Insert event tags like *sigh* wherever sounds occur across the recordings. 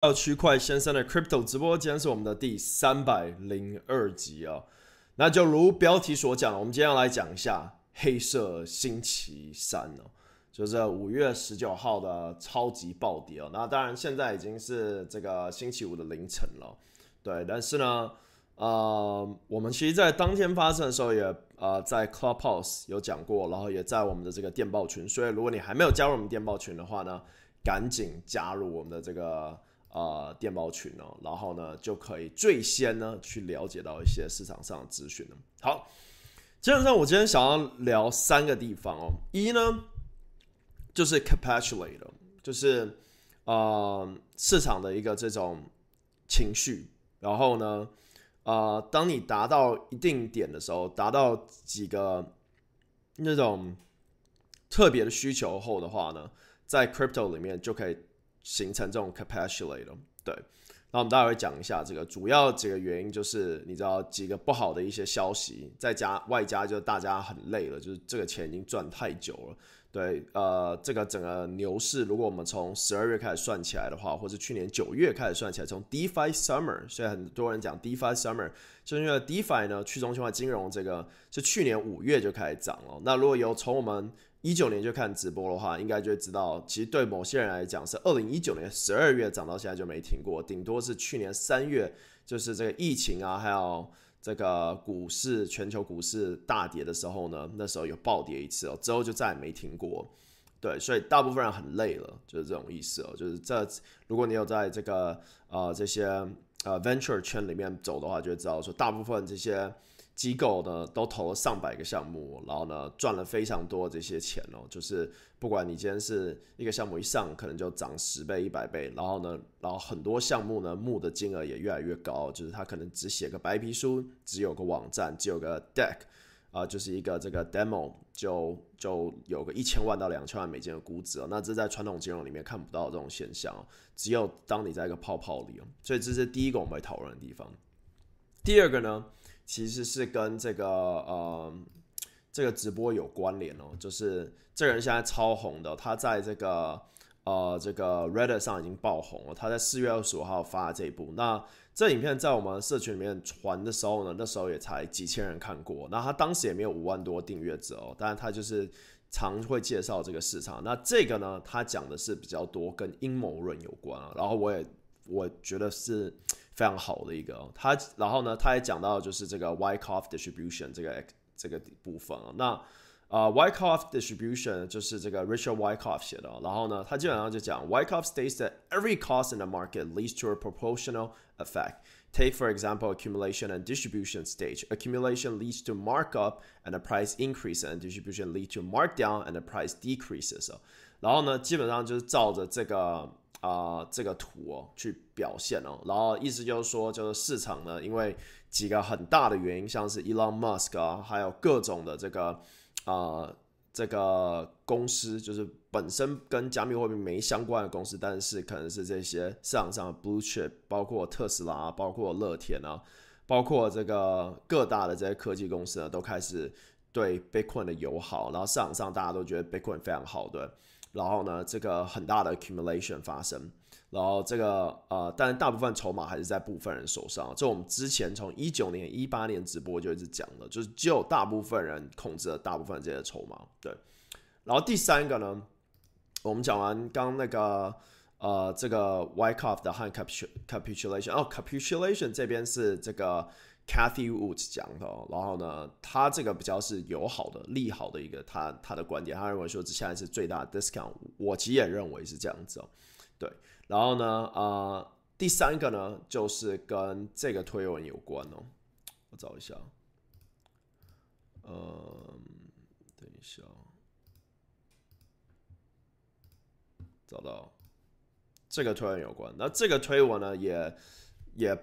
到区块先生的 Crypto 直播，今天是我们的第三百零二集啊。那就如标题所讲，我们今天要来讲一下黑色星期三哦，就是五月十九号的超级暴跌哦。那当然现在已经是这个星期五的凌晨了，对。但是呢，呃，我们其实，在当天发生的时候，也呃在 Clubhouse 有讲过，然后也在我们的这个电报群。所以，如果你还没有加入我们电报群的话呢，赶紧加入我们的这个。呃，电报群哦，然后呢，就可以最先呢去了解到一些市场上的资讯了。好，基本上我今天想要聊三个地方哦。一呢，就是 capitulate，就是呃市场的一个这种情绪。然后呢，呃，当你达到一定点的时候，达到几个那种特别的需求后的话呢，在 crypto 里面就可以。形成这种 capacity 了，对。那我们待会会讲一下这个主要几个原因，就是你知道几个不好的一些消息，再加外加就是大家很累了，就是这个钱已经赚太久了，对。呃，这个整个牛市，如果我们从十二月开始算起来的话，或是去年九月开始算起来，从 DeFi Summer，所以很多人讲 DeFi Summer，就是因为 DeFi 呢，去中心化金融这个是去年五月就开始涨了。那如果有从我们一九年就看直播的话，应该就知道，其实对某些人来讲是二零一九年十二月涨到现在就没停过，顶多是去年三月，就是这个疫情啊，还有这个股市全球股市大跌的时候呢，那时候有暴跌一次哦，之后就再也没停过。对，所以大部分人很累了，就是这种意思哦。就是这，如果你有在这个呃这些呃 venture 圈里面走的话，就会知道说，大部分这些。机构呢都投了上百个项目，然后呢赚了非常多这些钱哦。就是不管你今天是一个项目一上，可能就涨十倍、一百倍，然后呢，然后很多项目呢募的金额也越来越高。就是他可能只写个白皮书，只有个网站，只有个 deck，啊，就是一个这个 demo，就就有个一千万到两千万美金的估值哦。那这在传统金融里面看不到这种现象。只有当你在一个泡泡里哦。所以这是第一个我们会讨论的地方。第二个呢？其实是跟这个呃这个直播有关联哦，就是这个人现在超红的，他在这个呃这个 Reddit 上已经爆红了。他在四月二十五号发的这一部，那这影片在我们社群里面传的时候呢，那时候也才几千人看过。那他当时也没有五万多订阅者哦，但是他就是常会介绍这个市场。那这个呢，他讲的是比较多跟阴谋论有关啊。然后我也我觉得是。非常好的一个，他然后呢，他也讲到就是这个 Wyckoff distribution 这个这个部分啊，那啊 Wyckoff distribution 就是这个 Richard Wyckoff 写的，然后呢，他基本上就讲 Wyckoff states that every cost in the market leads to a proportional effect. Take for example accumulation and distribution stage. Accumulation leads to markup and the price increase, and distribution leads to markdown and the price decreases. 然后呢，基本上就是照着这个。 啊，这个图哦，去表现哦，然后意思就是说，就是市场呢，因为几个很大的原因，像是 Elon Musk 啊，还有各种的这个啊，这个公司，就是本身跟加密货币没相关的公司，但是可能是这些市场上的 blue chip，包括特斯拉，包括乐天啊，包括这个各大的这些科技公司呢，都开始对 Bitcoin 的友好，然后市场上大家都觉得 Bitcoin 非常好，对。然后呢，这个很大的 accumulation 发生，然后这个呃，但大部分筹码还是在部分人手上。这我们之前从一九年、一八年直播就一直讲了，就是只有大部分人控制了大部分这些筹码。对，然后第三个呢，我们讲完刚那个呃，这个 Wyckoff 的和 capitulation，哦，capitulation 这边是这个。Cathy Woods 讲的，哦然后呢，他这个比较是友好的、利好的一个他他的观点，他认为说这现在是最大的 discount，我其实也认为是这样子哦。对，然后呢，呃，第三个呢，就是跟这个推文有关哦，我找一下，嗯，等一下，找到这个推文有关，那这个推文呢，也也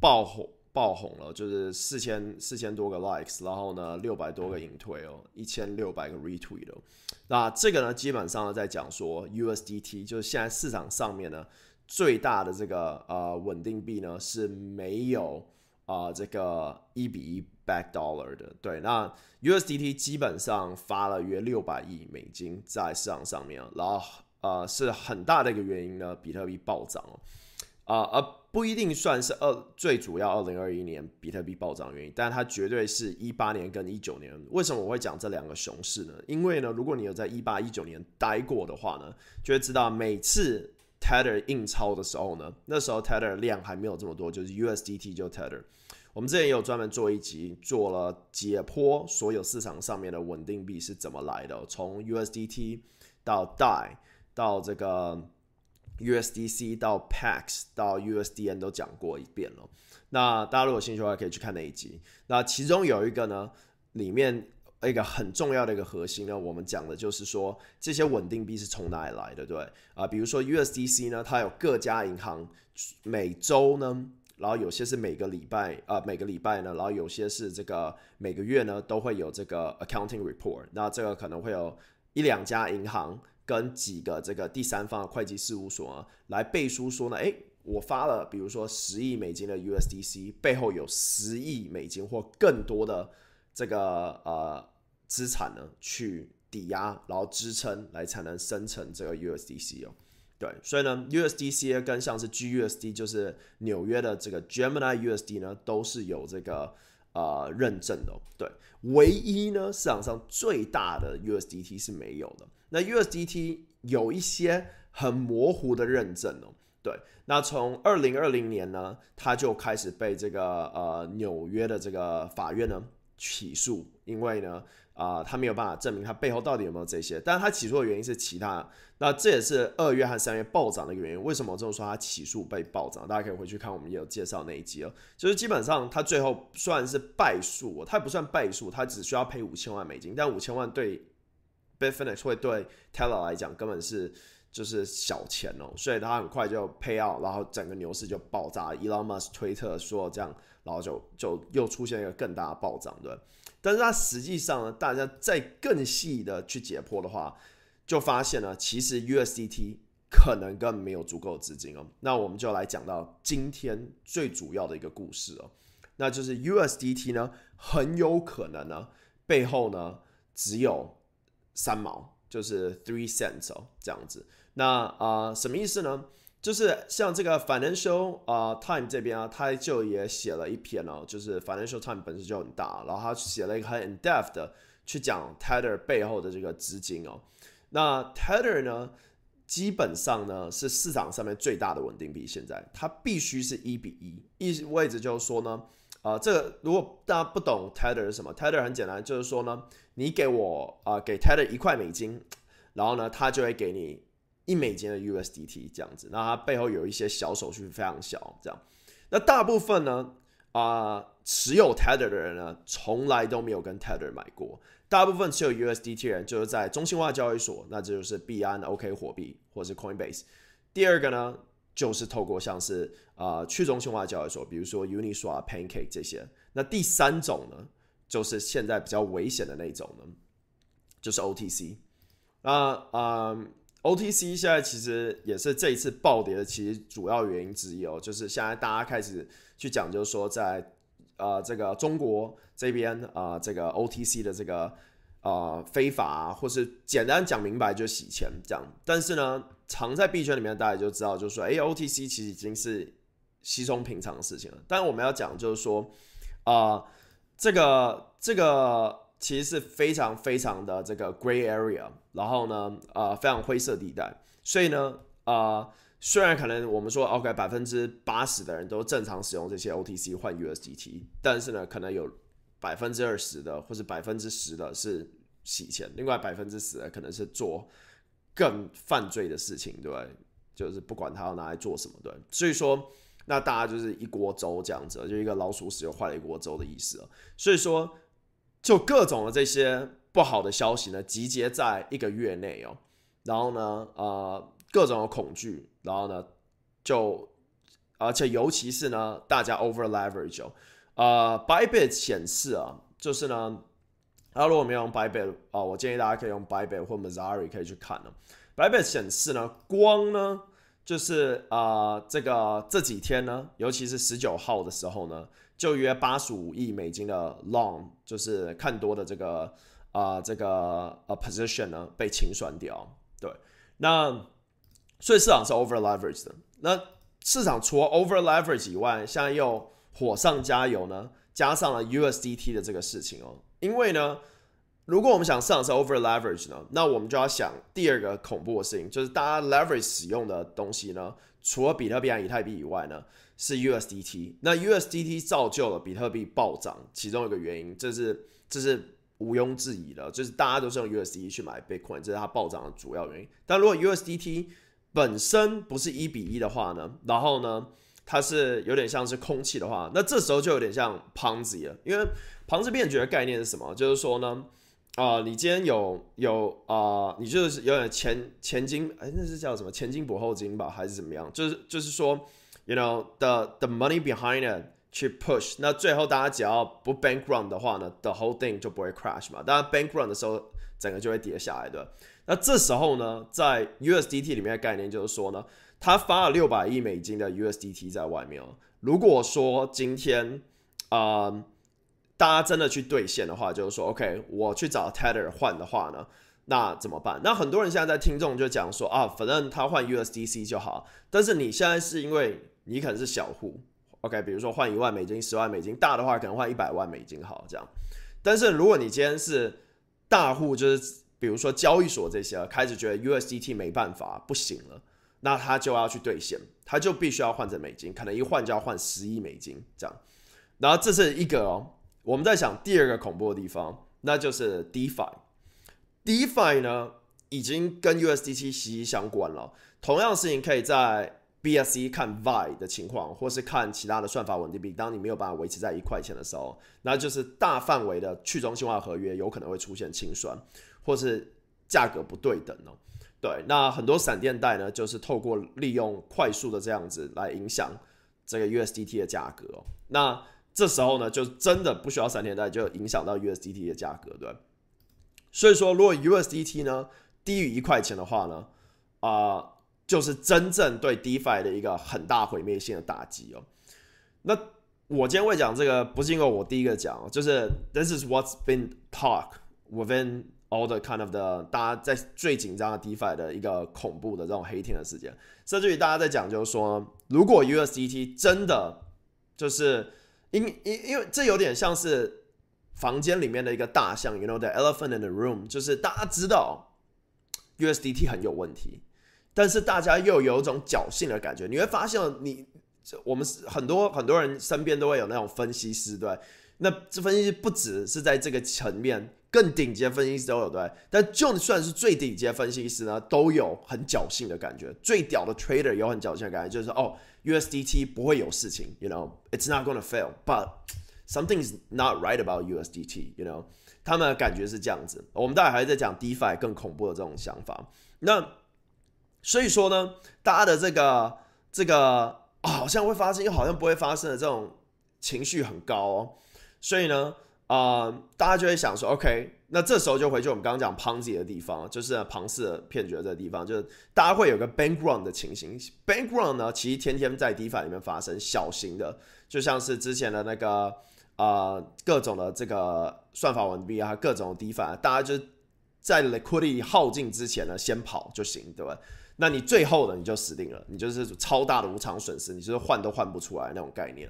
爆火。爆红了，就是四千四千多个 likes，然后呢六百多个引推哦，一千六百个 retweet 哦。那这个呢，基本上呢在讲说 USDT，就是现在市场上面呢最大的这个呃稳定币呢是没有啊这个一比一 back dollar 的。对，那 USDT 基本上发了约六百亿美金在市场上面，然后呃是很大的一个原因呢，比特币暴涨哦。啊，而不一定算是二最主要二零二一年比特币暴涨原因，但它绝对是一八年跟一九年。为什么我会讲这两个熊市呢？因为呢，如果你有在一八一九年待过的话呢，就会知道每次 Tether 印钞的时候呢，那时候 Tether 量还没有这么多，就是 USDT 就 Tether。我们之前也有专门做一集，做了解剖所有市场上面的稳定币是怎么来的，从 USDT 到 DAI 到这个。USDC 到 Pax 到 USDN 都讲过一遍了。那大家如果有兴趣的话，可以去看那一集。那其中有一个呢，里面一个很重要的一个核心呢，我们讲的就是说这些稳定币是从哪里来的，对啊，比如说 USDC 呢，它有各家银行每周呢，然后有些是每个礼拜啊，每个礼拜呢，然后有些是这个每个月呢都会有这个 accounting report。那这个可能会有一两家银行。跟几个这个第三方的会计事务所啊，来背书说呢，诶，我发了，比如说十亿美金的 USDC，背后有十亿美金或更多的这个呃资产呢，去抵押，然后支撑来才能生成这个 USDC 哦。对，所以呢，USDC 跟像是 GUSD，就是纽约的这个 Gemini USD 呢，都是有这个呃认证的。对，唯一呢，市场上最大的 USDT 是没有的。那 USDT 有一些很模糊的认证哦，对，那从二零二零年呢，它就开始被这个呃纽约的这个法院呢起诉，因为呢啊他没有办法证明他背后到底有没有这些，但是他起诉的原因是其他，那这也是二月和三月暴涨的一个原因。为什么我这么说？他起诉被暴涨，大家可以回去看我们也有介绍那一集哦，就是基本上他最后算是败诉，他不算败诉，他只需要赔五千万美金，但五千万对。Bitfinex 会对 Teller 来讲根本是就是小钱哦，所以他很快就 pay out，然后整个牛市就爆炸。Elon Musk 推特说这样，然后就就又出现一个更大的暴涨，对。但是它实际上呢，大家再更细的去解剖的话，就发现呢，其实 USDT 可能根本没有足够的资金哦。那我们就来讲到今天最主要的一个故事哦，那就是 USDT 呢，很有可能呢，背后呢只有。三毛就是 three cents 哦，这样子。那啊，什么意思呢？就是像这个 Financial 啊 Time 这边啊，他就也写了一篇哦，就是 Financial Time 本身就很大，然后他写了一个很 in depth 的去讲 Tether 背后的这个资金哦。那 Tether 呢，基本上呢是市场上面最大的稳定币，现在它必须是一比一，意位置就是说呢。啊，这个如果大家不懂 Tether 是什么，Tether 很简单，就是说呢，你给我啊，给 Tether 一块美金，然后呢，他就会给你一美金的 USDT 这样子。那它背后有一些小手续非常小，这样。那大部分呢，啊，持有 Tether 的人呢，从来都没有跟 Tether 买过。大部分持有 USDT 人就是在中心化交易所，那这就是币安、OK 货币或是 Coinbase。第二个呢？就是透过像是啊去中心化交易所，比如说 Uniswap、Pancake 这些。那第三种呢，就是现在比较危险的那种呢，就是 OTC。那啊，OTC 现在其实也是这一次暴跌的其实主要原因之一哦，就是现在大家开始去讲，就是说在啊这个中国这边啊这个 OTC 的这个。啊，非法，或是简单讲明白就洗钱这样。但是呢，藏在币圈里面，大家就知道，就是说，哎，OTC 其实已经是稀松平常的事情了。但我们要讲，就是说，啊，这个这个其实是非常非常的这个 gray area，然后呢，啊，非常灰色地带。所以呢，啊，虽然可能我们说 OK，百分之八十的人都正常使用这些 OTC 换 USDT，但是呢，可能有。百分之二十的，或者百分之十的是洗钱，另外百分之十的可能是做更犯罪的事情，对？就是不管他要拿来做什么，对。所以说，那大家就是一锅粥这样子，就一个老鼠屎又坏了一锅粥的意思所以说，就各种的这些不好的消息呢，集结在一个月内哦，然后呢，呃，各种的恐惧，然后呢，就而且尤其是呢，大家 over leverage 哦。呃，Bybit 显示啊，就是呢，啊如果没有用 Bybit 啊，我建议大家可以用 Bybit 或 Mazari 可以去看呢。Bybit 显示呢，光呢，就是啊，这个这几天呢，尤其是十九号的时候呢，就约八十五亿美金的 Long，就是看多的这个啊，这个呃 position 呢被清算掉。对，那所以市场是 over leverage 的。那市场除了 over leverage 以外，现在又火上加油呢，加上了 USDT 的这个事情哦。因为呢，如果我们想市场是 over leverage 呢，那我们就要想第二个恐怖的事情，就是大家 leverage 使用的东西呢，除了比特币以太币以外呢，是 USDT。那 USDT 造就了比特币暴涨，其中一个原因，这是这是毋庸置疑的，就是大家都是用 USDT 去买 Bitcoin，这是它暴涨的主要原因。但如果 USDT 本身不是一比一的话呢，然后呢，它是有点像是空气的话，那这时候就有点像 Ponzi 了。因为庞氏骗局的概念是什么？就是说呢，啊，你今天有有啊，你就是有点前前金，哎，那是叫什么前金补后金吧，还是怎么样？就是就是说，you know the the money behind it 去 push，那最后大家只要不 bank run 的话呢，the whole thing 就不会 crash 嘛。当然 bank run 的时候，整个就会跌下来的。那这时候呢，在 USDT 里面的概念就是说呢，他发了六百亿美金的 USDT 在外面。如果说今天啊，大家真的去兑现的话，就是说，OK，我去找 Tether 换的话呢，那怎么办？那很多人现在在听众就讲说啊，反正他换 USDC 就好。但是你现在是因为你可能是小户，OK，比如说换一万美金、十万美金，大的话可能换一百万美金好这样。但是如果你今天是大户，就是。比如说交易所这些开始觉得 USDT 没办法不行了，那他就要去兑现，他就必须要换成美金，可能一换就要换十亿美金这样。然后这是一个哦，我们在想第二个恐怖的地方，那就是 DeFi。DeFi 呢已经跟 USDT 息息相关了，同样的事情可以在 B S E 看 Vi 的情况，或是看其他的算法稳定币，当你没有办法维持在一块钱的时候，那就是大范围的去中心化合约有可能会出现清算。或是价格不对等哦，对，那很多闪电贷呢，就是透过利用快速的这样子来影响这个 USDT 的价格哦。那这时候呢，就真的不需要闪电贷，就影响到 USDT 的价格，对。所以说，如果 USDT 呢低于一块钱的话呢，啊，就是真正对 DeFi 的一个很大毁灭性的打击哦。那我今天会讲这个，不是因为我第一个讲，就是 This is what's been talk within all the kind of the，大家在最紧张的 DeFi 的一个恐怖的这种黑天的事件，甚至于大家在讲，就是说，如果 USDT 真的就是因因因为这有点像是房间里面的一个大象，you know the elephant in the room，就是大家知道 USDT 很有问题，但是大家又有一种侥幸的感觉。你会发现，你我们很多很多人身边都会有那种分析师，对，那这分析师不只是在这个层面。更顶级的分析师都有对，但就算是最顶级的分析师呢，都有很侥幸的感觉。最屌的 trader 有很侥幸的感觉，就是哦，USDT 不会有事情，you know，it's not gonna fail，but something is not right about USDT，you know，他们的感觉是这样子。我们待会还在讲 DeFi 更恐怖的这种想法。那所以说呢，大家的这个这个好像会发生，又好像不会发生的这种情绪很高哦。所以呢。啊，大家就会想说，OK，那这时候就回去我们刚刚讲 Ponzi 的地方，就是庞氏骗局这个地方，就是大家会有个 bank run 的情形。bank run 呢，其实天天在 DeFi 里面发生，小型的，就像是之前的那个啊，各种的这个算法完毕啊，各种 DeFi，大家就在 liquidity 耗尽之前呢，先跑就行，对吧？那你最后呢，你就死定了，你就是超大的无偿损失，你就是换都换不出来那种概念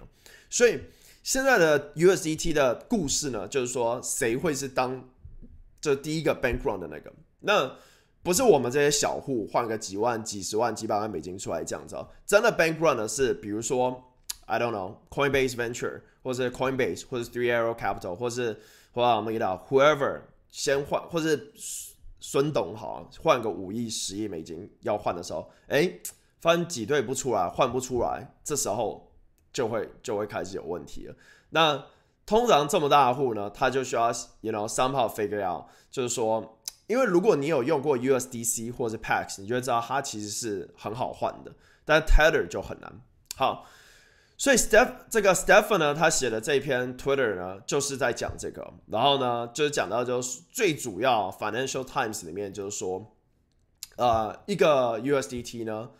所以。现在的 USDT 的故事呢，就是说谁会是当这第一个 bank run 的那个？那不是我们这些小户换个几万、几十万、几百万美金出来这样子哦。真的 bank run 的是，比如说 I don't know Coinbase Venture，或者 Coinbase，或者 Three Arrow Capital，或是或者我们遇到 whoever 先换，或是孙董好换个五亿、十亿美金要换的时候，哎，发现挤兑不出来，换不出来，这时候。就会就会开始有问题了。那通常这么大的户呢，他就需要，you know somehow figure out，就是说，因为如果你有用过 USDC 或者 Pax，你就会知道它其实是很好换的，但 Tether 就很难。好，所以 Steph 这个 Stephen 呢，他写的这篇 Twitter 呢，就是在讲这个。然后呢，就是讲到就是最主要 Financial Times 里面就是说，呃，一个 USDT 呢，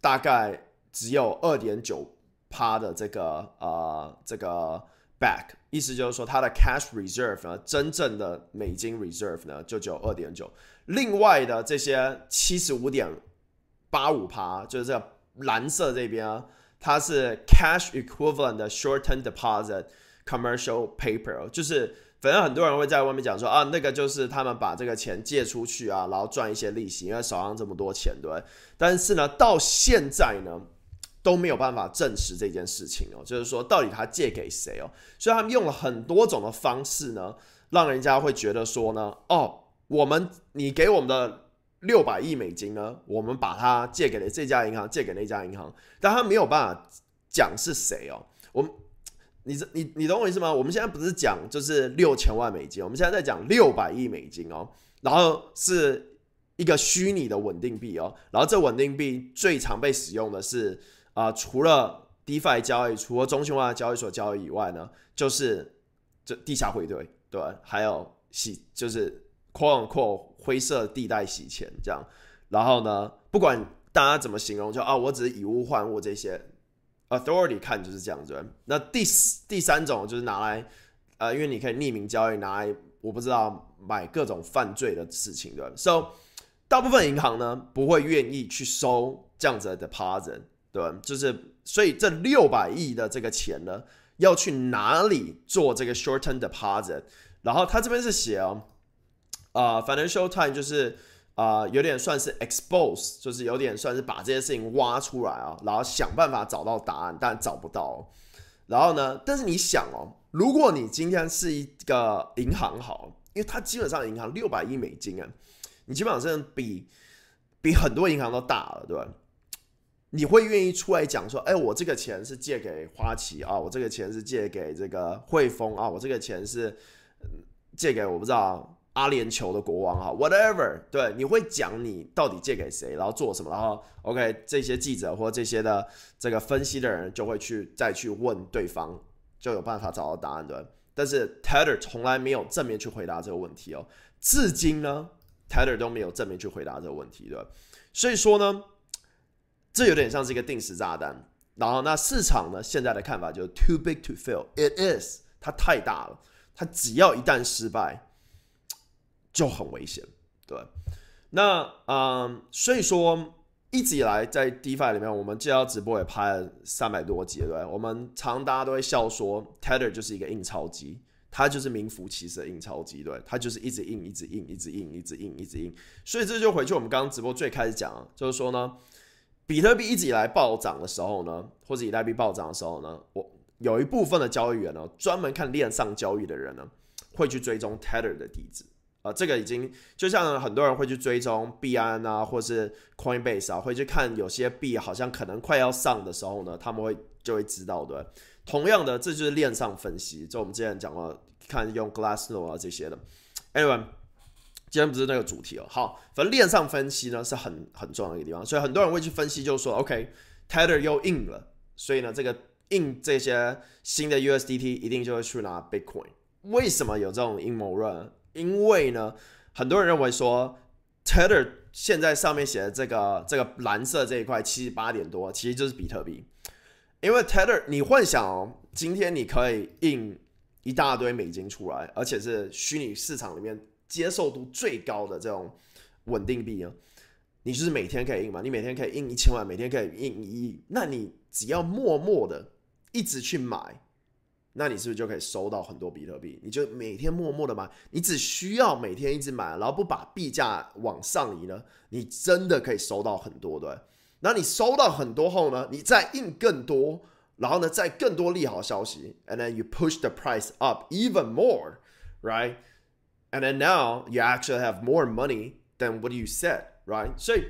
大概只有二点九。趴的这个呃这个 back 意思就是说它的 cash reserve 呢，真正的美金 reserve 呢就只有二点九，另外的这些七十五点八五趴，就是这蓝色这边啊它是 cash equivalent 的 short-term deposit commercial paper，就是反正很多人会在外面讲说啊，那个就是他们把这个钱借出去啊，然后赚一些利息，因为手上这么多钱，对。但是呢，到现在呢都没有办法证实这件事情哦，就是说到底他借给谁哦，所以他们用了很多种的方式呢，让人家会觉得说呢，哦，我们你给我们的。六百亿美金呢？我们把它借给了这家银行，借给那家银行，但他没有办法讲是谁哦。我们，你这你你懂我意思吗？我们现在不是讲就是六千万美金，我们现在在讲六百亿美金哦。然后是一个虚拟的稳定币哦。然后这稳定币最常被使用的是啊，除了 DeFi 交易，除了中心化的交易所交易以外呢，就是这地下汇兑对，还有洗就是扩扩。灰色地带洗钱这样，然后呢，不管大家怎么形容，就啊，我只是以物换物这些，authority 看就是这样子。那第四第三种就是拿来，呃，因为你可以匿名交易，拿来我不知道买各种犯罪的事情，对吧？So 大部分银行呢不会愿意去收这样子的 deposit，对？就是所以这六百亿的这个钱呢，要去哪里做这个 short term deposit？然后他这边是写哦。啊，Financial Time 就是啊，有点算是 expose，就是有点算是把这些事情挖出来啊，然后想办法找到答案，但找不到。然后呢，但是你想哦，如果你今天是一个银行好，因为它基本上银行六百亿美金啊，你基本上比比很多银行都大了，对吧？你会愿意出来讲说，哎，我这个钱是借给花旗啊，我这个钱是借给这个汇丰啊，我这个钱是借给我不知道。阿联酋的国王哈，whatever，对，你会讲你到底借给谁，然后做什么，然后 OK，这些记者或这些的这个分析的人就会去再去问对方，就有办法找到答案的。但是 Tether 从来没有正面去回答这个问题哦，至今呢，Tether 都没有正面去回答这个问题，对所以说呢，这有点像是一个定时炸弹。然后那市场呢，现在的看法就是 too big to fail，it is，它太大了，它只要一旦失败。就很危险，对。那嗯，所以说一直以来在 DeFi 里面，我们这条直播也拍了三百多集，对。我们常大家都会笑说，Tether 就是一个印钞机，它就是名副其实的印钞机，对。它就是一直印，一直印，一直印，一直印，一直印。所以这就回去我们刚刚直播最开始讲，就是说呢，比特币一直以来暴涨的时候呢，或者以太币暴涨的时候呢，我有一部分的交易员呢，专门看链上交易的人呢，会去追踪 Tether 的地址。啊，这个已经就像很多人会去追踪币安啊，或是 Coinbase 啊，会去看有些币好像可能快要上的时候呢，他们会就会知道的。同样的，这就是链上分析，就我们之前讲过，看用 Glassnode 啊这些的。Anyway，今天不是那个主题哦。好，反正链上分析呢是很很重要的一个地方，所以很多人会去分析，就是说，OK，Tether 又印了，所以呢，这个印这些新的 USDT 一定就会去拿 Bitcoin。为什么有这种阴谋论？因为呢，很多人认为说，Tether 现在上面写的这个这个蓝色这一块七十八点多，其实就是比特币。因为 Tether，你幻想哦，今天你可以印一大堆美金出来，而且是虚拟市场里面接受度最高的这种稳定币啊，你就是每天可以印嘛，你每天可以印一千万，每天可以印一亿，那你只要默默的一直去买。那你是不是就可以收到很多比特币？你就每天默默的买，你只需要每天一直买，然后不把币价往上移呢？你真的可以收到很多，对。那你收到很多后呢？你再印更多，然后呢，再更多利好消息，and then you push the price up even more, right? And then now you actually have more money than what you said, right? 所以。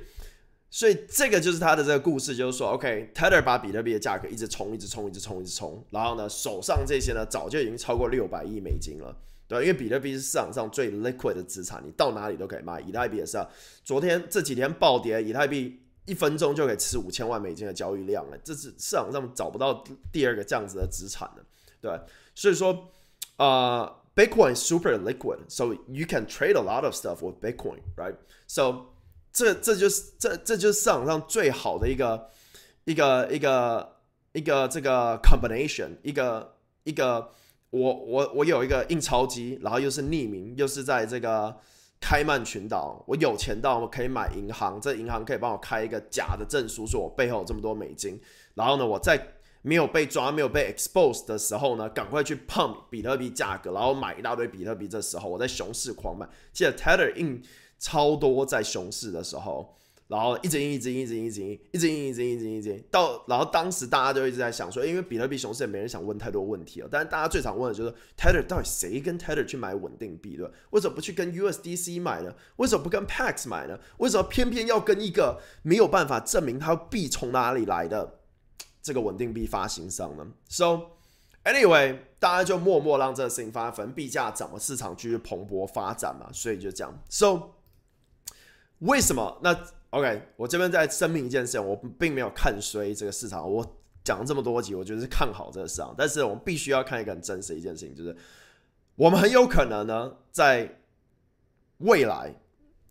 所以这个就是他的这个故事，就是说，OK，Tether 把比特币的价格一直冲，一直冲，一直冲，一直冲，然后呢，手上这些呢，早就已经超过六百亿美金了，对因为比特币是市场上最 liquid 的资产，你到哪里都可以卖。以太币也是啊，昨天这几天暴跌，以太币一分钟就可以吃五千万美金的交易量了，这是市场上找不到第二个这样子的资产的，对。所以说，呃，Bitcoin super liquid，so you can trade a lot of stuff with Bitcoin，right？So 这这就是这这就是市场上最好的一个一个一个一个这个 combination，一个一个我我我有一个印钞机，然后又是匿名，又是在这个开曼群岛，我有钱到我可以买银行，这银行可以帮我开一个假的证书，说我背后有这么多美金，然后呢，我在没有被抓、没有被 expose 的时候呢，赶快去 pump 比特币价格，然后买一大堆比特币。这时候我在熊市狂买，记得 Tether 印超多在熊市的时候。然后一直印，一直印，一直印，一直印，一直印，一直印，一直印，一直印，到然后当时大家就一直在想说，因为比特币熊市，也没人想问太多问题了。但是大家最常问的就是，Tether 到底谁跟 Tether 去买稳定币对为什么不去跟 USDC 买呢？为什么不跟 Pax 买呢？为什么偏偏要跟一个没有办法证明它币从哪里来的这个稳定币发行商呢？So anyway，大家就默默让这个事情发生，反正币价涨了，市场继续蓬勃发展嘛，所以就这样。So 为什么那？OK，我这边在声明一件事，我并没有看衰这个市场。我讲了这么多集，我觉得是看好这个市场。但是我们必须要看一个很真实一件事情，就是我们很有可能呢，在未来，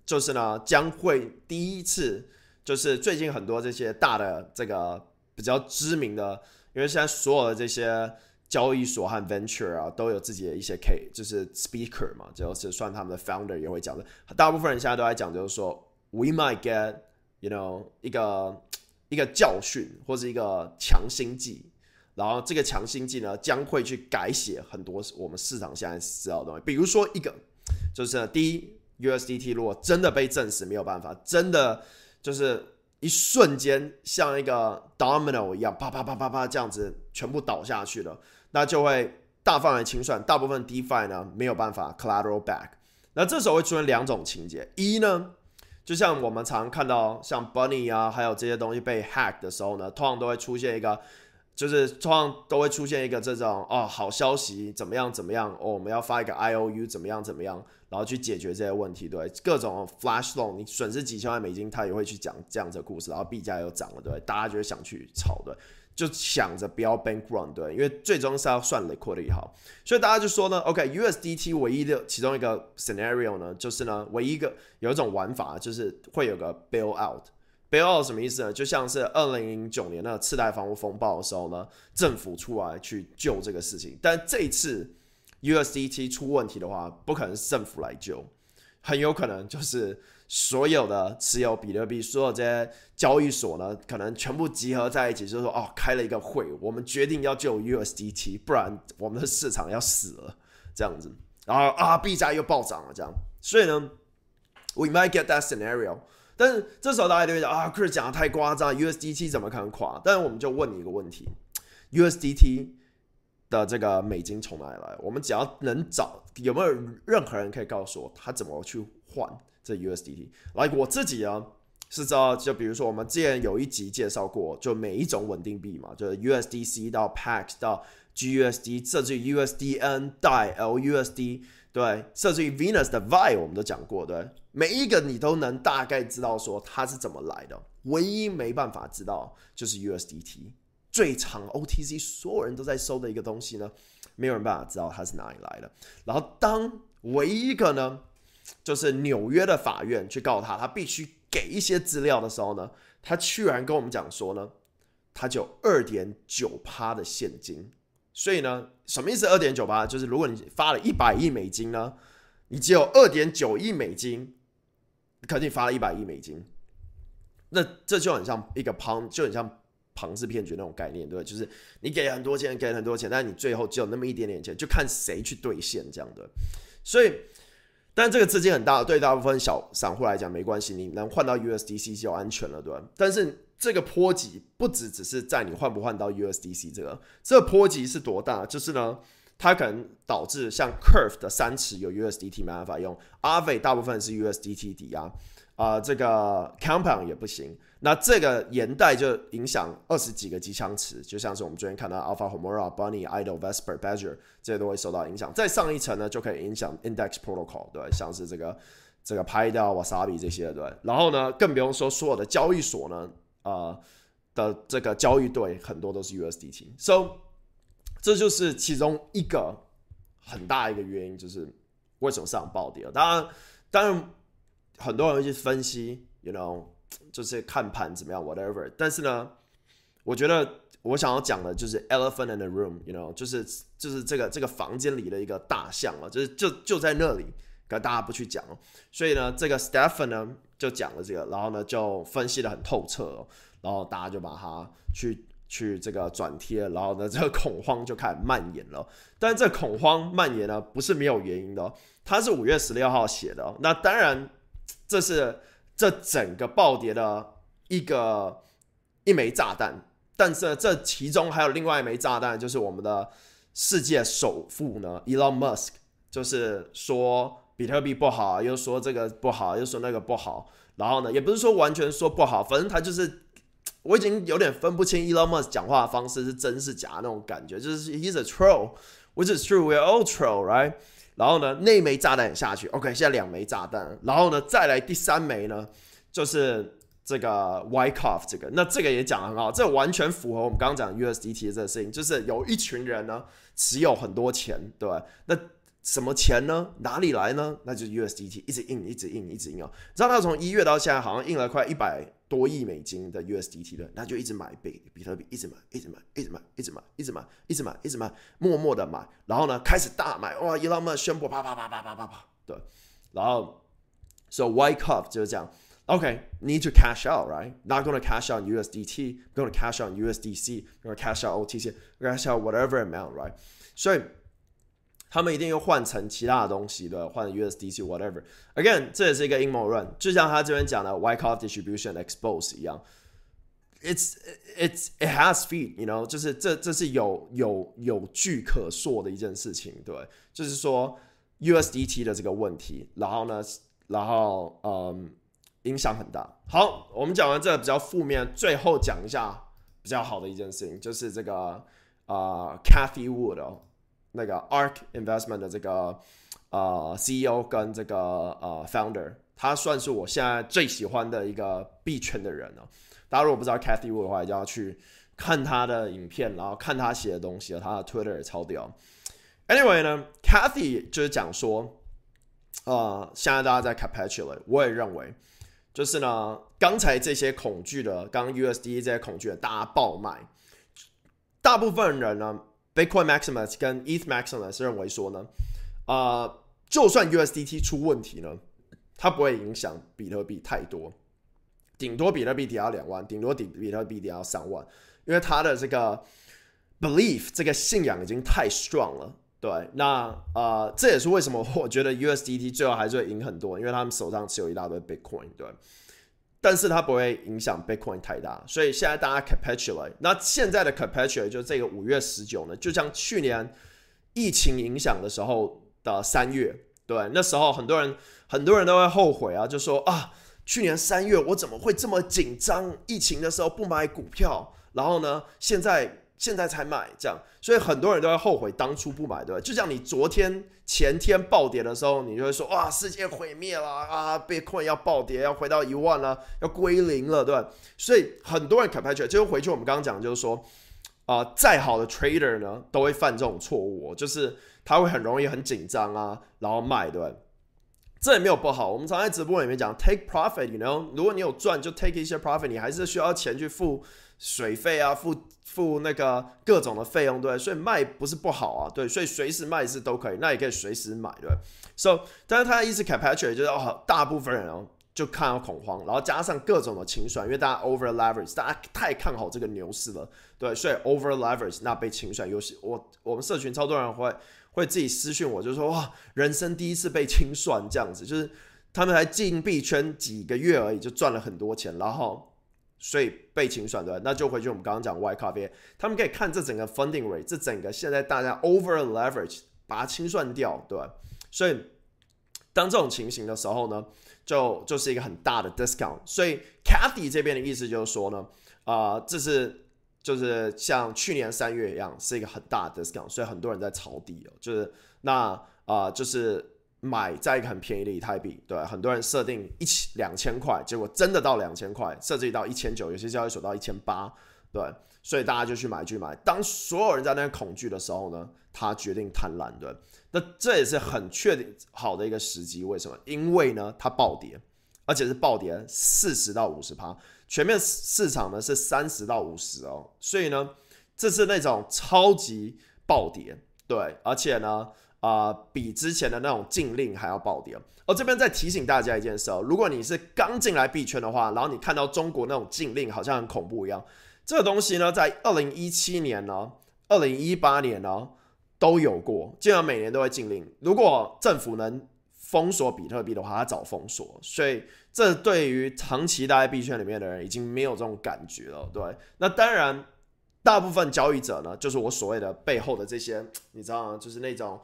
就是呢，将会第一次，就是最近很多这些大的这个比较知名的，因为现在所有的这些交易所和 venture 啊，都有自己的一些 K，就是 speaker 嘛，就是算他们的 founder 也会讲的。大部分人现在都在讲，就是说。We might get, you know, 一个一个教训或是一个强心剂，然后这个强心剂呢将会去改写很多我们市场现在知道的东西。比如说一个，就是第一，USDT 如果真的被证实没有办法，真的就是一瞬间像一个 domino 一样，啪啪啪啪啪这样子全部倒下去了，那就会大范围清算，大部分 DeFi 呢没有办法 collateral back。那这时候会出现两种情节，一呢。就像我们常看到像 Bunny 啊，还有这些东西被 hack 的时候呢，通常都会出现一个，就是通常都会出现一个这种哦，好消息怎么样怎么样哦，我们要发一个 I O U 怎么样怎么样，然后去解决这些问题，对，各种 flash loan 你损失几千万美金，他也会去讲这样的故事，然后币价又涨了，对，大家就会想去炒的。就想着不要 bank run 对，因为最终是要算 liquidity 好，所以大家就说呢，OK，USDT 唯一的其中一个 scenario 呢，就是呢，唯一一个有一种玩法，就是会有个 bail out，bail out 什么意思呢？就像是二零零九年那个次贷房屋风暴的时候呢，政府出来去救这个事情，但这一次 USDT 出问题的话，不可能是政府来救，很有可能就是。所有的持有比特币，所有这些交易所呢，可能全部集合在一起，就是说，哦，开了一个会，我们决定要救 USDT，不然我们的市场要死了，这样子。然后啊，币价又暴涨了，这样。所以呢，we might get that scenario。但是这时候大家就会讲啊，Chris 讲的太夸张，USDT 怎么可能垮？但是我们就问你一个问题：USDT 的这个美金从哪里来？我们只要能找，有没有任何人可以告诉我他怎么去换？这 USDT，来我自己啊是知道，就比如说我们之前有一集介绍过，就每一种稳定币嘛，就是 USDC 到 Pax 到 GUSD，甚至于 USDN 带 LUSD，对，甚至于 Venus 的 V，我们都讲过，对，每一个你都能大概知道说它是怎么来的，唯一没办法知道就是 USDT 最长 OTC 所有人都在收的一个东西呢，没有人办法知道它是哪里来的。然后当唯一一个呢。就是纽约的法院去告他，他必须给一些资料的时候呢，他居然跟我们讲说呢，他就二点九趴的现金，所以呢，什么意思？二点九八就是如果你发了一百亿美金呢，你只有二点九亿美金，可是你发了一百亿美金，那这就很像一个庞，就很像庞氏骗局那种概念，对对？就是你给很多钱，给很多钱，但是你最后只有那么一点点钱，就看谁去兑现这样的，所以。但这个资金很大，对大部分小散户来讲没关系，你能换到 USDC 就安全了，对吧？但是这个波及不只只是在你换不换到 USDC 这个，这个波及是多大？就是呢，它可能导致像 Curve 的三池有 USDT 没办法用，Aave 大部分是 USDT 抵押。啊这个 compound 也不行，那这个延带就影响二十几个机枪池，就像是我们昨天看到 Alpha Homura、Bunny、Idol、Vesper、Badger 这些都会受到影响。再上一层呢，就可以影响 Index Protocol，对，像是这个这个拍掉 Wasabi 这些，对。然后呢，更不用说所有的交易所呢，呃的这个交易对很多都是 USDT。So 这就是其中一个很大一个原因，就是为什么市场暴跌了。当然，当然。很多人会去分析，you know，就是看盘怎么样，whatever。但是呢，我觉得我想要讲的就是 elephant in the room，you know，就是就是这个这个房间里的一个大象啊，就是就就在那里，可大家不去讲。所以呢，这个 Stephen 呢就讲了这个，然后呢就分析的很透彻，然后大家就把它去。去这个转贴，然后呢，这个恐慌就开始蔓延了。但这恐慌蔓延呢，不是没有原因的，哦它是五月十六号写的。哦那当然，这是这整个暴跌的一个一枚炸弹。但是这其中还有另外一枚炸弹，就是我们的世界首富呢，Elon Musk，就是说比特币不好，又说这个不好，又说那个不好。然后呢，也不是说完全说不好，反正他就是。我已经有点分不清 Elon Musk 讲话的方式是真是假那种感觉，就是 He's a troll，which is true，we're all troll，right？然后呢，那枚炸弹也下去，OK，现在两枚炸弹，然后呢，再来第三枚呢，就是这个 w y c o f f 这个，那这个也讲得很好，这完全符合我们刚刚讲 USDT 的这个事情，就是有一群人呢持有很多钱，对吧？那什么钱呢？哪里来呢？那就是 USDT 一直印，一直印，一直印哦。知道他从一月到现在好像印了快一百。多亿美金的 USDT 的，那就一直买比比特币，一直买，一直买，一直买，一直买，一直买，一直买，一直买，默默的买，然后呢，开始大买，哇，Elon Musk 宣布，啪啪啪啪啪啪啪，对，然后，so White Cup 就是这样，OK，need to cash out，right？Not gonna cash out USDT，gonna cash out USDC，gonna cash out OTC，cash out whatever amount，right？所以。他们一定又换成其他的东西的，换 USDC whatever。Again，这也是一个阴谋论，就像他这边讲的 Wyckoff distribution expose 一样。It's it's it has feet，you know，就是这这是有有有据可说的一件事情，对，就是说 USDT 的这个问题，然后呢，然后嗯，影响很大。好，我们讲完这个比较负面，最后讲一下比较好的一件事情，就是这个啊，Cathy Wood。那个 Ark Investment 的这个呃 CEO 跟这个呃 Founder，他算是我现在最喜欢的一个币圈的人哦。大家如果不知道 Cathy Wood 的话，一定要去看他的影片，然后看他写的东西他的 Twitter 也超屌。Anyway 呢，Cathy 就是讲说，呃，现在大家在 capitulate，我也认为，就是呢，刚才这些恐惧的，刚 USD 这些恐惧的，大家爆卖，大部分人呢。Bitcoin Maximus 跟 ETH Maximus 认为说呢，啊，就算 USDT 出问题呢，它不会影响比特币太多，顶多比特币跌到两万，顶多比比特币跌到三万，因为它的这个 belief 这个信仰已经太 strong 了。对，那啊，这也是为什么我觉得 USDT 最后还是会赢很多，因为他们手上持有一大堆 Bitcoin，对。但是它不会影响 Bitcoin 太大，所以现在大家 capitulate。那现在的 capitulate 就这个五月十九呢，就像去年疫情影响的时候的三月，对，那时候很多人很多人都会后悔啊，就说啊，去年三月我怎么会这么紧张？疫情的时候不买股票，然后呢，现在。现在才买，这样，所以很多人都会后悔当初不买，对吧？就像你昨天、前天暴跌的时候，你就会说：“哇，世界毁灭了啊，Bitcoin 要暴跌，要回到一万了，要归零了，对吧？”所以很多人 capture 就回去我们刚刚讲，就是说，啊，再好的 trader 呢，都会犯这种错误，就是他会很容易很紧张啊，然后卖，对吧？这也没有不好。我们常在直播里面讲 take profit，you know，如果你有赚，就 take 一些 profit，你还是需要钱去付。水费啊，付付那个各种的费用，对，所以卖不是不好啊，对，所以随时卖是都可以，那也可以随时买，对。So，但是他的意思 capture 就是哦，大部分人哦就看到恐慌，然后加上各种的清算，因为大家 over leverage，大家太看好这个牛市了，对，所以 over leverage 那被清算，有些我我们社群超多人会会自己私讯我，就说哇，人生第一次被清算这样子，就是他们才进币圈几个月而已，就赚了很多钱，然后。所以被清算对，那就回去我们刚刚讲 Y 咖啡，他们可以看这整个 funding rate，这整个现在大家 over leverage 把它清算掉，对。所以当这种情形的时候呢，就就是一个很大的 discount。所以 Cathy 这边的意思就是说呢，啊，这是就是像去年三月一样，是一个很大的 discount，所以很多人在抄底哦，就是那啊，就是。买在一个很便宜的以太币，对，很多人设定一千两千块，结果真的到两千块，设置到一千九，有些交易所到一千八，对，所以大家就去买去买。当所有人在那边恐惧的时候呢，他决定贪婪，对，那这也是很确定好的一个时机。为什么？因为呢，它暴跌，而且是暴跌四十到五十趴，全面市场呢是三十到五十哦，所以呢，这是那种超级暴跌，对，而且呢。啊，比之前的那种禁令还要暴跌。而这边再提醒大家一件事哦，如果你是刚进来币圈的话，然后你看到中国那种禁令好像很恐怖一样，这个东西呢，在二零一七年呢、二零一八年呢都有过，基本上每年都会禁令。如果政府能封锁比特币的话，它早封锁，所以这对于长期待在币圈里面的人已经没有这种感觉了。对，那当然，大部分交易者呢，就是我所谓的背后的这些，你知道吗？就是那种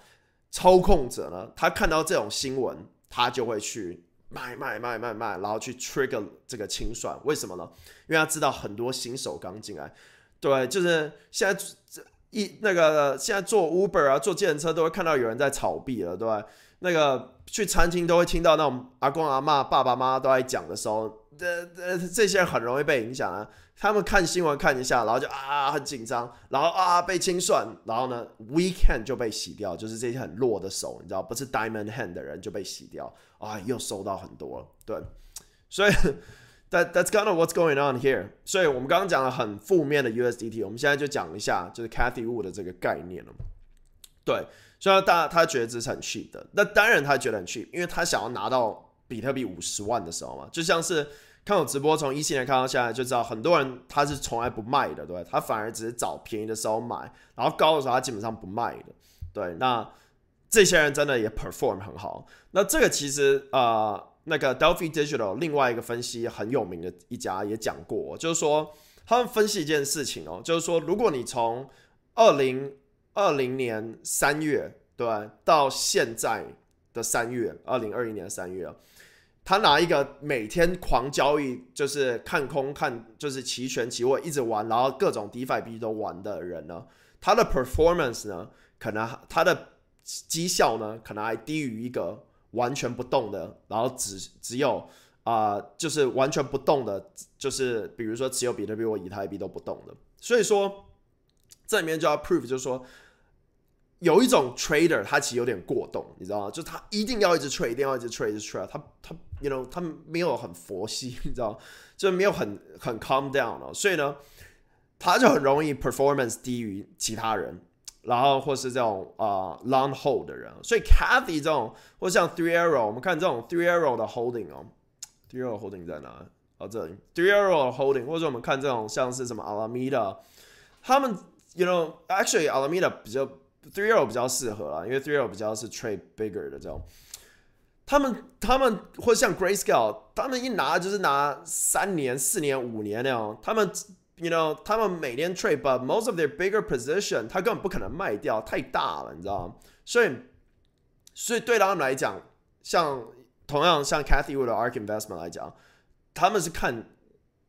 操控者呢，他看到这种新闻，他就会去卖卖卖卖卖，然后去 trigger 这个清算。为什么呢？因为他知道很多新手刚进来，对，就是现在这一那个现在做 Uber 啊，坐计程车都会看到有人在炒币了，对？那个去餐厅都会听到那种阿公阿妈、爸爸妈妈都在讲的时候，这这这些人很容易被影响啊。他们看新闻看一下，然后就啊很紧张，然后啊被清算，然后呢 weekend 就被洗掉，就是这些很弱的手，你知道，不是 diamond hand 的人就被洗掉啊，又收到很多了，对，所以 that that's kind of what's going on here。所以我们刚刚讲了很负面的 USDT，我们现在就讲一下就是 Cathy Wood 的这个概念了，对。虽然大他觉得这是很 cheap 的，那当然他觉得很 cheap，因为他想要拿到比特币五十万的时候嘛，就像是看我直播从一七年看到现在，就知道很多人他是从来不卖的，对他反而只是找便宜的时候买，然后高的时候他基本上不卖的，对，那这些人真的也 perform 很好。那这个其实呃，那个 Delphi Digital 另外一个分析很有名的一家也讲过，就是说他们分析一件事情哦，就是说如果你从二零二零年三月，对，到现在的三月，二零二一年三月，他拿一个每天狂交易，就是看空看，就是期权期货一直玩，然后各种 DeFi 币都玩的人呢，他的 performance 呢，可能他的绩效呢，可能还低于一个完全不动的，然后只只有啊，就是完全不动的，就是比如说持有比特币或以太币都不动的，所以说这里面就要 prove 就是说。有一种 trader，他其实有点过动，你知道吗？就他一定要一直 trade，一定要一直 trade，一直 trade。他他，you know，他没有很佛系，你知道，就没有很很 calm down 了。所以呢，他就很容易 performance 低于其他人，然后或是这种啊 long hold 的人。所以 Cathy 这种，或像 Three Arrow，我们看这种 Three Arrow 的 holding 哦，Three Arrow holding 在哪？哦，这里 Three Arrow holding，或者我们看这种像是什么 Alameda，他们 you know actually Alameda 比较。Three L 比较适合啦，因为 Three L 比较是 trade bigger 的这种。他们他们或像 Grayscale，他们一拿就是拿三年、四年、五年那种。他们 you know 他们每年 trade，but most of their bigger position，他根本不可能卖掉，太大了，你知道吗？所以所以对他们来讲，像同样像 Cathy Wood 的 Ark Investment 来讲，他们是看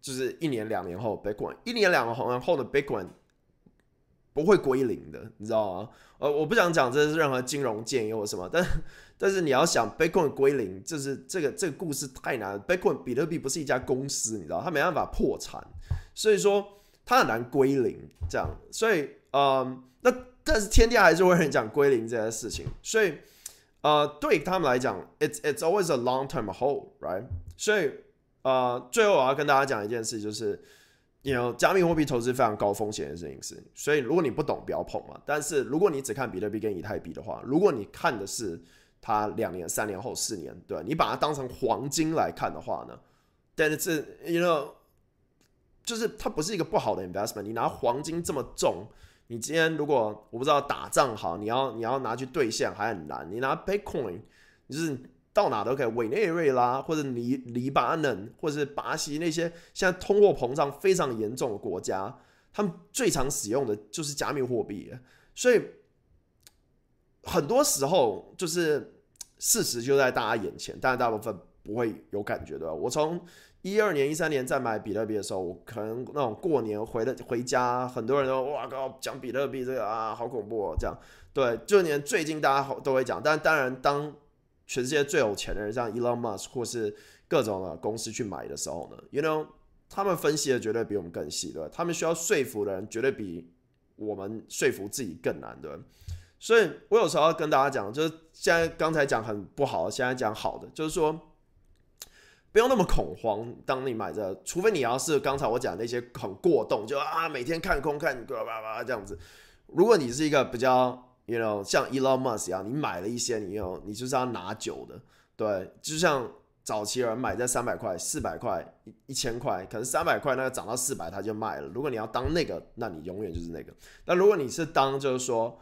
就是一年两年后 Bitcoin，一年两年后的 Bitcoin。不会归零的，你知道吗？呃，我不想讲这是任何金融建议或什么，但 *laughs* 但是你要想 Bitcoin 归零，就是这个这个故事太难。Bitcoin 比特币不是一家公司，你知道，它没办法破产，所以说它很难归零。这样，所以呃，那但是天地还是会很讲归零这件事情，所以呃，对他们来讲，it's it's always a long term hold，right？所以呃，最后我要跟大家讲一件事，就是。你 know 加密货币投资非常高风险的事情是，所以如果你不懂，不要碰嘛。但是如果你只看比特币跟以太币的话，如果你看的是它两年、三年后、四年，对你把它当成黄金来看的话呢，但是这 you know 就是它不是一个不好的 investment。你拿黄金这么重，你今天如果我不知道打仗好，你要你要拿去兑现还很难。你拿 Bitcoin，就是。到哪都可以，委内瑞拉或者黎黎巴嫩或者是巴西那些现在通货膨胀非常严重的国家，他们最常使用的就是加密货币，所以很多时候就是事实就在大家眼前，但是大部分不会有感觉，对吧？我从一二年、一三年在买比特币的时候，我可能那种过年回了回家，很多人都哇靠讲比特币这个啊好恐怖哦，这样对，就连最近大家都会讲，但当然当。全世界最有钱的人，像 Elon Musk 或是各种的公司去买的时候呢，You know，他们分析的绝对比我们更细，对吧？他们需要说服的人，绝对比我们说服自己更难，对吧？所以我有时候要跟大家讲，就是现在刚才讲很不好，现在讲好的，就是说不用那么恐慌。当你买着，除非你要是刚才我讲那些很过动，就啊每天看空看叭叭叭这样子。如果你是一个比较 You know，像 Elon Musk 一样，你买了一些，你有你就是要拿久的，对，就像早期人买在三百块、四百块、一一千块，可能三百块那个涨到四百，他就卖了。如果你要当那个，那你永远就是那个。那如果你是当就是说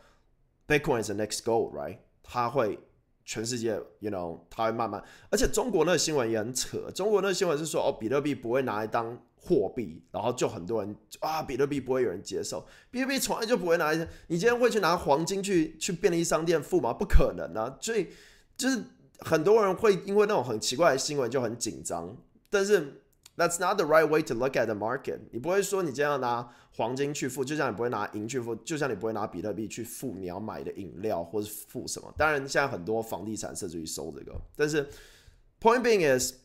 ，Bitcoin is next gold，right？它会全世界，you know，它会慢慢。而且中国那个新闻也很扯，中国那个新闻是说，哦，比特币不会拿来当货币，然后就很多人啊，比特币不会有人接受，比特币从来就不会拿。你今天会去拿黄金去去便利商店付吗？不可能啊！所以就是。很多人会因为那种很奇怪的新闻就很紧张，但是 that's not the right way to look at the market。你不会说你今天要拿黄金去付，就像你不会拿银去付，就像你不会拿比特币去付你要买的饮料或是付什么。当然，现在很多房地产甚至于收这个，但是 point being is，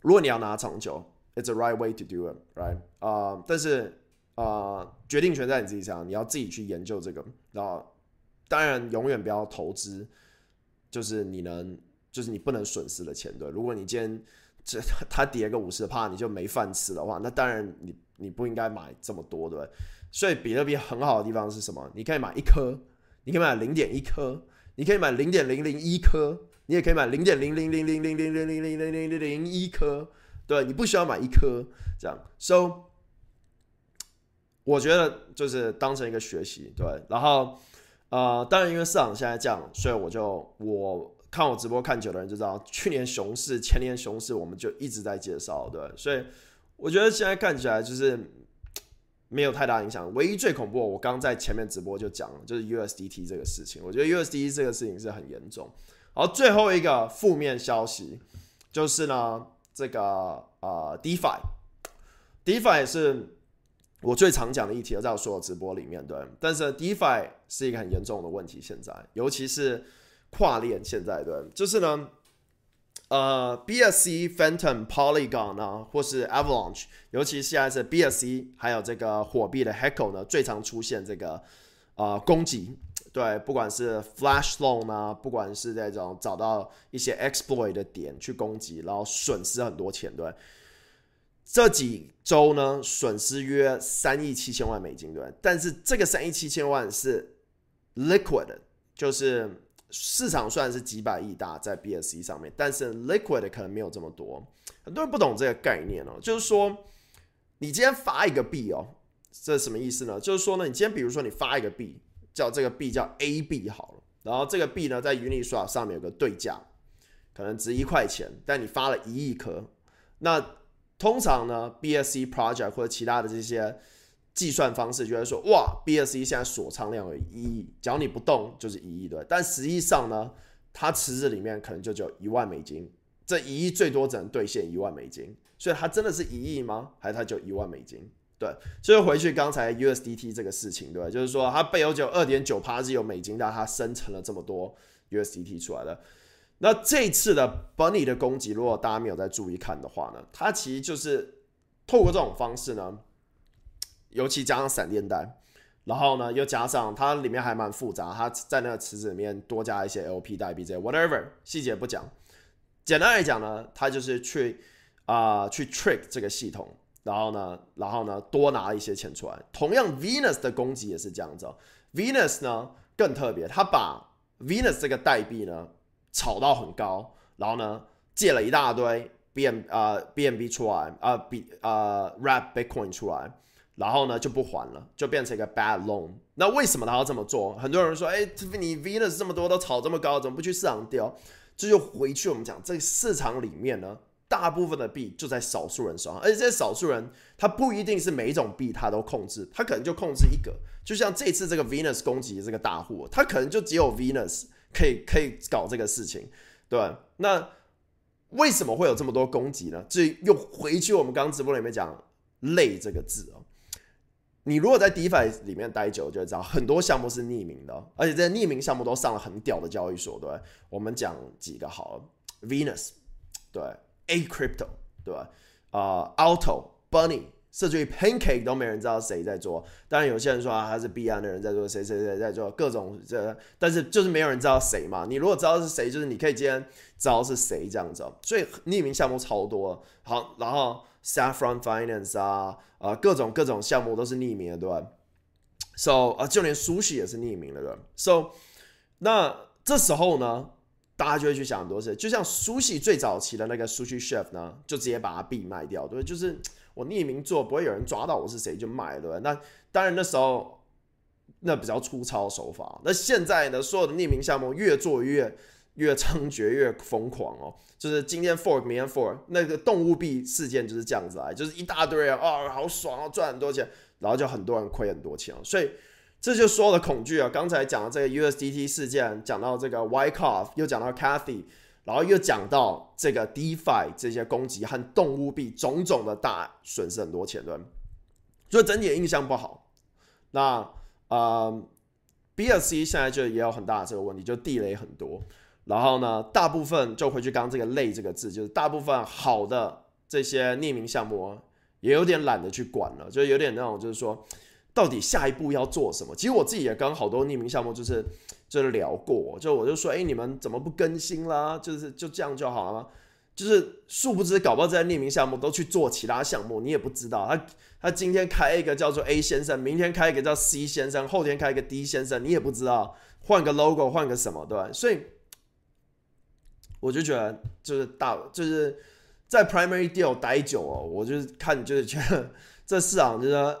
如果你要拿长久，it's a right way to do it，right？啊，但是啊，决定权在你自己身上，你要自己去研究这个。然后，当然永远不要投资。就是你能，就是你不能损失的钱，对。如果你今天这它跌个五十帕，你就没饭吃的话，那当然你你不应该买这么多，对。所以比特币很好的地方是什么？你可以买一颗，你可以买零点一颗，你可以买零点零零一颗，你也可以买零点零零零零零零零零零零零零一颗，对，你不需要买一颗这样。So，我觉得就是当成一个学习，对，然后。呃，当然，因为市场现在这样，所以我就我看我直播看久的人就知道，去年熊市、前年熊市，我们就一直在介绍，对。所以我觉得现在看起来就是没有太大影响。唯一最恐怖，我刚在前面直播就讲了，就是 USDT 这个事情。我觉得 USDT 这个事情是很严重。然后最后一个负面消息就是呢，这个呃，DeFi，DeFi 是。我最常讲的议题，在我所有直播里面，对。但是 DeFi 是一个很严重的问题，现在，尤其是跨链，现在对，就是呢，呃，BSC、Phantom、Polygon 啊，或是 Avalanche，尤其现在是 BSC，还有这个火币的 Heckle 呢，最常出现这个呃攻击，对，不管是 Flash Loan 啊，不管是这种找到一些 Exploit 的点去攻击，然后损失很多钱，对。这几周呢，损失约三亿七千万美金，对但是这个三亿七千万是 liquid，就是市场算是几百亿大在 BSC 上面，但是 liquid 可能没有这么多。很多人不懂这个概念哦，就是说你今天发一个币哦，这什么意思呢？就是说呢，你今天比如说你发一个币，叫这个币叫 A 币好了，然后这个币呢在 Uniswap 上面有个对价，可能值一块钱，但你发了一亿颗，那通常呢，BSC project 或者其他的这些计算方式，就会说，哇，BSC 现在锁仓量有一亿，只要你不动就是一亿对。但实际上呢，它池子里面可能就只有一万美金，这一亿最多只能兑现一万美金，所以它真的是一亿吗？还是它就一万美金？对，所以回去刚才 USDT 这个事情，对，就是说它背后就二点九趴是有美金，但它生成了这么多 USDT 出来的。那这次的 Bunny 的攻击，如果大家没有在注意看的话呢，它其实就是透过这种方式呢，尤其加上闪电弹，然后呢又加上它里面还蛮复杂，它在那个池子里面多加一些 LP 代币这 whatever 细节不讲，简单来讲呢，它就是去啊去 trick 这个系统，然后呢然后呢多拿一些钱出来。同样 Venus 的攻击也是这样子，Venus 呢更特别，它把 Venus 这个代币呢。炒到很高，然后呢，借了一大堆 B M 啊 B M B 出来啊 B 啊 Wrap Bitcoin 出来，然后呢就不还了，就变成一个 bad loan。那为什么他要这么做？很多人说，哎，你 Venus 这么多都炒这么高，怎么不去市场丢？这就回去我们讲，这个市场里面呢，大部分的币就在少数人手上，而且这些少数人他不一定是每一种币他都控制，他可能就控制一个。就像这次这个 Venus 攻击这个大户，他可能就只有 Venus。可以可以搞这个事情，对那为什么会有这么多攻击呢？这又回去我们刚直播里面讲“累”这个字哦。你如果在 DeFi 里面待久，就会知道很多项目是匿名的，而且这些匿名项目都上了很屌的交易所，对我们讲几个好，Venus，对，A Crypto，对吧？啊，Auto，Bunny。甚至于 Pancake 都没人知道谁在做，当然有些人说啊，他是币安的人在做，谁谁谁在做各种这，但是就是没有人知道谁嘛。你如果知道是谁，就是你可以今天知道是谁这样子。所以匿名项目超多，好，然后 Saffron Finance 啊，啊各种各种项目都是匿名的，对吧？So 啊，就连 Sushi 也是匿名的，对吧？So 那这时候呢，大家就会去想很多事。就像 Sushi 最早期的那个 Sushi Chef 呢，就直接把它币卖掉，对，就是我匿名做，不会有人抓到我是谁就卖，对那当然那时候那比较粗糙手法。那现在呢，所有的匿名项目越做越越猖獗，越疯狂哦。就是今天 fork，明天 fork，那个动物币事件就是这样子来，就是一大堆人啊，好爽啊，赚很多钱，然后就很多人亏很多钱，所以这就说了恐惧啊。刚才讲的这个 USDT 事件，讲到这个 Wyckoff，又讲到 Cathy，然后又讲到这个 DeFi 这些攻击和动物币种种的大损失很多钱，对所以整体印象不好。那呃，BSC 现在就也有很大的这个问题，就地雷很多。然后呢，大部分就回去刚这个“类”这个字，就是大部分好的这些匿名项目也有点懒得去管了，就有点那种就是说，到底下一步要做什么？其实我自己也跟好多匿名项目就是就是聊过，就我就说，哎，你们怎么不更新啦？就是就这样就好了吗？就是殊不知，搞不好在匿名项目都去做其他项目，你也不知道。他他今天开一个叫做 A 先生，明天开一个叫 C 先生，后天开一个 D 先生，你也不知道，换个 logo，换个什么，对吧？所以。我就觉得就是大就是在 primary deal 待久哦，我就是看就是觉得 *laughs* 这市场就是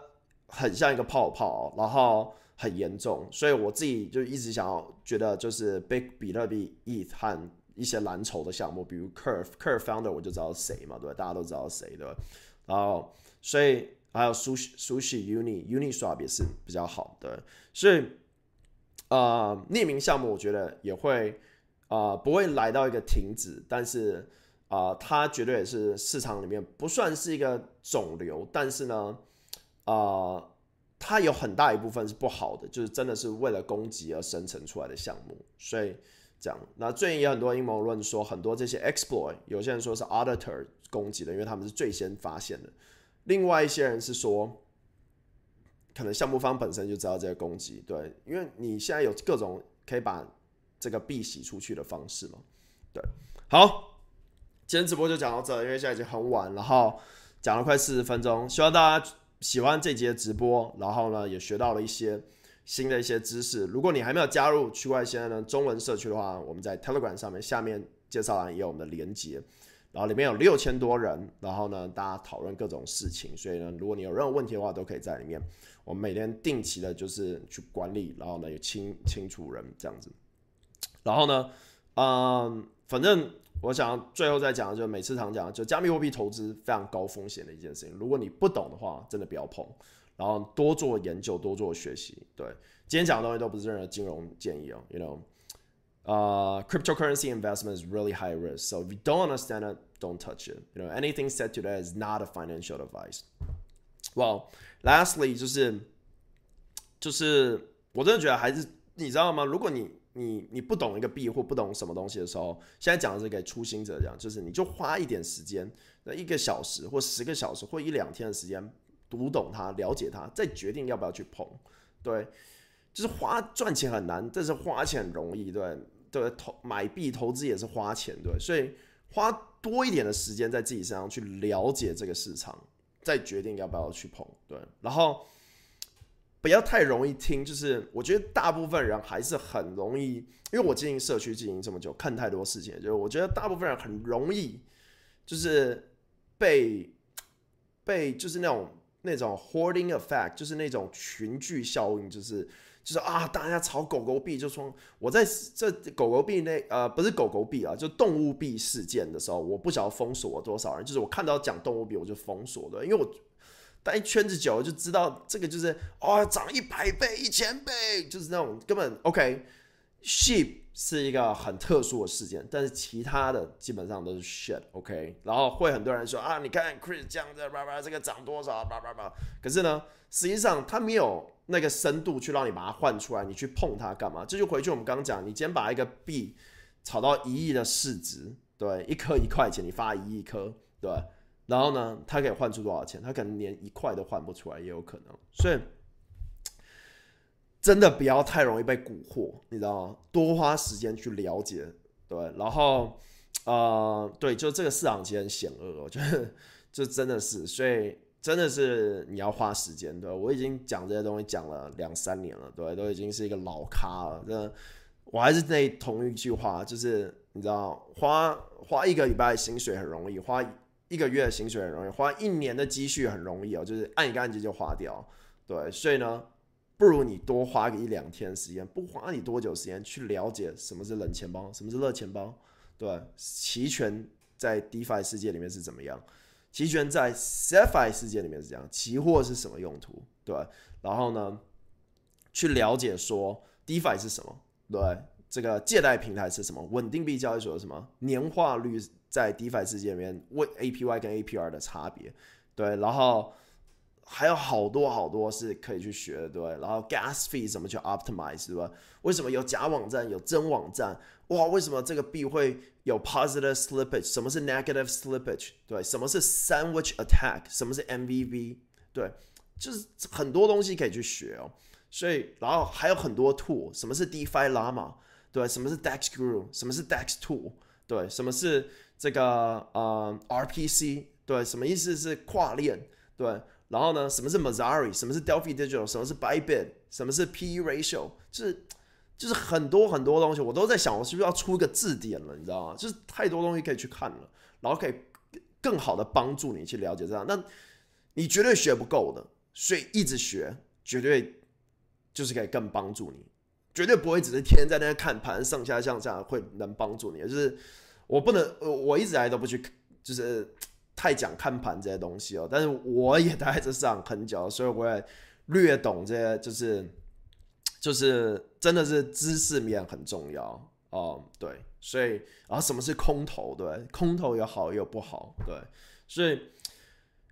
很像一个泡泡，然后很严重，所以我自己就一直想要觉得就是 big 比特币 ETH 和一些蓝筹的项目，比如 Curve Curve founder 我就知道谁嘛，对吧？大家都知道谁对吧？然后所以还有 Sushi Sushi Uni Uniswap 也是比较好的，所以呃匿名项目我觉得也会。啊，不会来到一个停止，但是啊，它绝对也是市场里面不算是一个肿瘤，但是呢，啊，它有很大一部分是不好的，就是真的是为了攻击而生成出来的项目，所以这样。那最近也很多阴谋论说，很多这些 exploit，有些人说是 auditor 攻击的，因为他们是最先发现的；另外一些人是说，可能项目方本身就知道这个攻击，对，因为你现在有各种可以把。这个币洗出去的方式嘛，对，好，今天直播就讲到这，因为现在已经很晚，然后讲了快四十分钟，希望大家喜欢这节直播，然后呢也学到了一些新的一些知识。如果你还没有加入区块链的中文社区的话，我们在 Telegram 上面下面介绍栏也有我们的连接，然后里面有六千多人，然后呢大家讨论各种事情，所以呢如果你有任何问题的话，都可以在里面，我们每天定期的就是去管理，然后呢有清清除人这样子。然后呢，嗯，反正我想最后再讲，就每次常讲，就加密货币投资非常高风险的一件事情。如果你不懂的话，真的不要碰。然后多做研究，多做学习。对，今天讲的东西都不是任何金融建议哦。You know，呃，cryptocurrency investment is really high risk. So if you don't understand it, don't touch it. You know, anything said today is not a financial advice. Well, lastly，就是就是我真的觉得还是你知道吗？如果你你你不懂一个币或不懂什么东西的时候，现在讲的是给初心者讲，就是你就花一点时间，那一个小时或十个小时或一两天的时间读懂它、了解它，再决定要不要去碰。对，就是花赚钱很难，但是花钱很容易。对，对，投买币投资也是花钱，对，所以花多一点的时间在自己身上去了解这个市场，再决定要不要去碰。对，然后。不要太容易听，就是我觉得大部分人还是很容易，因为我经营社区经营这么久，看太多事情，就是我觉得大部分人很容易，就是被被就是那种那种 hoarding effect，就是那种群聚效应，就是就是啊，大家炒狗狗币，就说我在这狗狗币那呃不是狗狗币啊，就动物币事件的时候，我不晓得封锁了多少人，就是我看到讲动物币我就封锁的，因为我。但一圈子久了就知道，这个就是哦，涨一百倍、一千倍，就是那种根本 OK。Sheep 是一个很特殊的事件，但是其他的基本上都是 shit OK。然后会很多人说啊，你看 Chris 这样子，叭叭，这个涨多少，叭叭叭。可是呢，实际上它没有那个深度去让你把它换出来，你去碰它干嘛？这就回去我们刚刚讲，你今天把一个币炒到一亿的市值，对，一颗一块钱，你发一亿颗，对。然后呢，他可以换出多少钱？他可能连一块都换不出来，也有可能。所以真的不要太容易被蛊惑，你知道吗？多花时间去了解，对。然后，呃，对，就这个市场其实很险恶，我觉得这真的是，所以真的是你要花时间，对。我已经讲这些东西讲了两三年了，对，都已经是一个老咖了，真的。我还是那同一句话，就是你知道，花花一个礼拜的薪水很容易，花一个月的薪水很容易，花一年的积蓄很容易哦，就是按一个按键就花掉。对，所以呢，不如你多花个一两天时间，不花你多久时间去了解什么是冷钱包，什么是热钱包，对，期权在 DeFi 世界里面是怎么样，期权在 CeFi 世界里面是这样，期货是什么用途，对，然后呢，去了解说 DeFi 是什么，对，这个借贷平台是什么，稳定币交易所是什么，年化率在 DeFi 世界里面问 APY 跟 APR 的差别，对，然后。还有好多好多是可以去学的，对然后 gas fee 怎么去 optimize，对吧？为什么有假网站有真网站？哇，为什么这个币会有 positive slippage？什么是 negative slippage？对，什么是 sandwich attack？什么是 MVV？对，就是很多东西可以去学哦。所以，然后还有很多 tool，什么是 DeFi Llama？对，什么是 Dex Guru？什么是 Dex Tool？对，什么是这个呃 RPC？对，什么意思是跨链？对。然后呢？什么是 Mazari？什么是 Delphi Digital？什么是 Bybit？什么是 PE Ratio？就是就是很多很多东西，我都在想，我是不是要出一个字典了？你知道吗？就是太多东西可以去看了，然后可以更好的帮助你去了解这样。那你绝对学不够的，所以一直学，绝对就是可以更帮助你，绝对不会只是天天在那边看盘上下上下会能帮助你。就是我不能，我一直来都不去，就是。太讲看盘这些东西哦，但是我也待在这市场很久，所以我也略懂这些，就是就是真的是知识面很重要哦，对，所以然后什么是空头？对，空头有好有不好，对，所以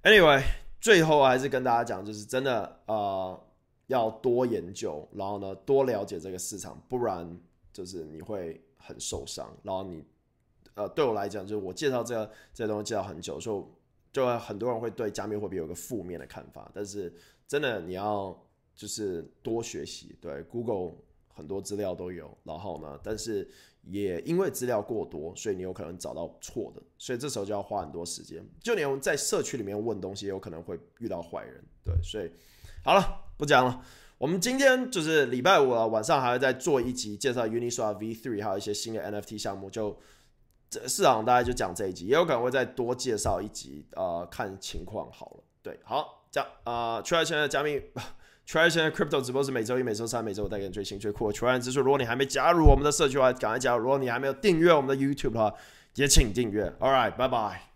anyway 最后还是跟大家讲，就是真的呃要多研究，然后呢多了解这个市场，不然就是你会很受伤，然后你。呃，对我来讲，就是我介绍这个这东西介绍很久，所以就很多人会对加密货币有个负面的看法。但是真的，你要就是多学习，对 Google 很多资料都有。然后呢，但是也因为资料过多，所以你有可能找到错的，所以这时候就要花很多时间。就连在社区里面问东西，有可能会遇到坏人。对，所以好了，不讲了。我们今天就是礼拜五了，晚上还会再做一集介绍 Uniswap V3，还有一些新的 NFT 项目就。市场大概就讲这一集，也有可能会再多介绍一集，呃，看情况好了。对，好，这样啊，区块链的加密，区块链的 crypto 直播是每周一、每周三、每周五带给你最新最酷的区块链资讯。如果你还没加入我们的社区的话，赶快加入。如果你还没有订阅我们的 YouTube 的话，也请订阅。All right，拜拜。